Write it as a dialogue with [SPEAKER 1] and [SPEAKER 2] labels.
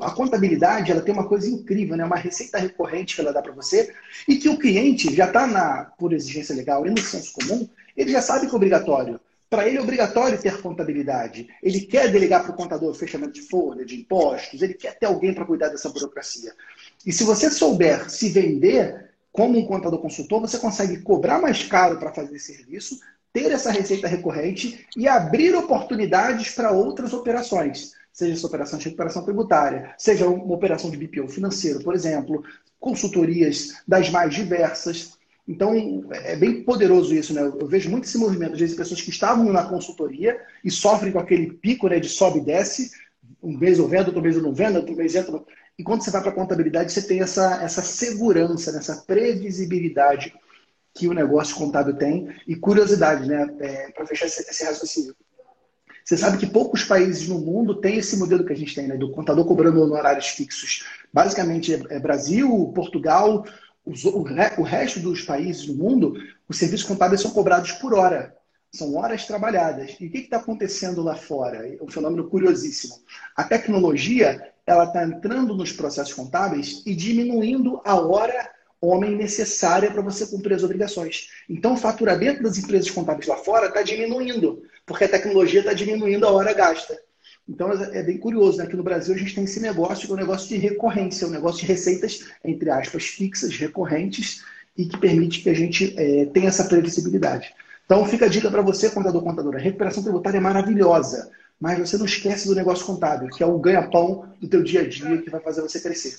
[SPEAKER 1] a contabilidade ela tem uma coisa incrível, né? uma receita recorrente que ela dá para você e que o cliente já está na por exigência legal e no senso comum, ele já sabe que é obrigatório. Para ele é obrigatório ter contabilidade. Ele quer delegar para o contador o fechamento de folha, de impostos, ele quer ter alguém para cuidar dessa burocracia. E se você souber se vender como um contador consultor, você consegue cobrar mais caro para fazer esse serviço, ter essa receita recorrente e abrir oportunidades para outras operações seja essa operação de recuperação tributária, seja uma operação de BPO financeiro, por exemplo, consultorias das mais diversas. Então, é bem poderoso isso, né? Eu vejo muito esse movimento, às vezes, pessoas que estavam na consultoria e sofrem com aquele pico né, de sobe e desce, um mês eu vendo, outro mês eu não vendo, outro mês entra. E quando você vai para a contabilidade, você tem essa, essa segurança, né, essa previsibilidade que o negócio contábil tem. E curiosidade, né? É, para fechar esse, esse raciocínio. Você sabe que poucos países no mundo têm esse modelo que a gente tem, né? Do contador cobrando honorários fixos. Basicamente é, Brasil, Portugal, o, o resto dos países do mundo, os serviços contábeis são cobrados por hora. São horas trabalhadas. E o que está acontecendo lá fora? É um fenômeno curiosíssimo. A tecnologia ela está entrando nos processos contábeis e diminuindo a hora homem necessária para você cumprir as obrigações. Então, o faturamento das empresas contábeis lá fora está diminuindo, porque a tecnologia está diminuindo a hora gasta. Então, é bem curioso, né? Aqui no Brasil a gente tem esse negócio, que é um negócio de recorrência, um negócio de receitas, entre aspas, fixas, recorrentes, e que permite que a gente é, tenha essa previsibilidade. Então, fica a dica para você, contador, contadora. A recuperação tributária é maravilhosa, mas você não esquece do negócio contábil, que é o ganha-pão do teu dia a dia que vai fazer você crescer.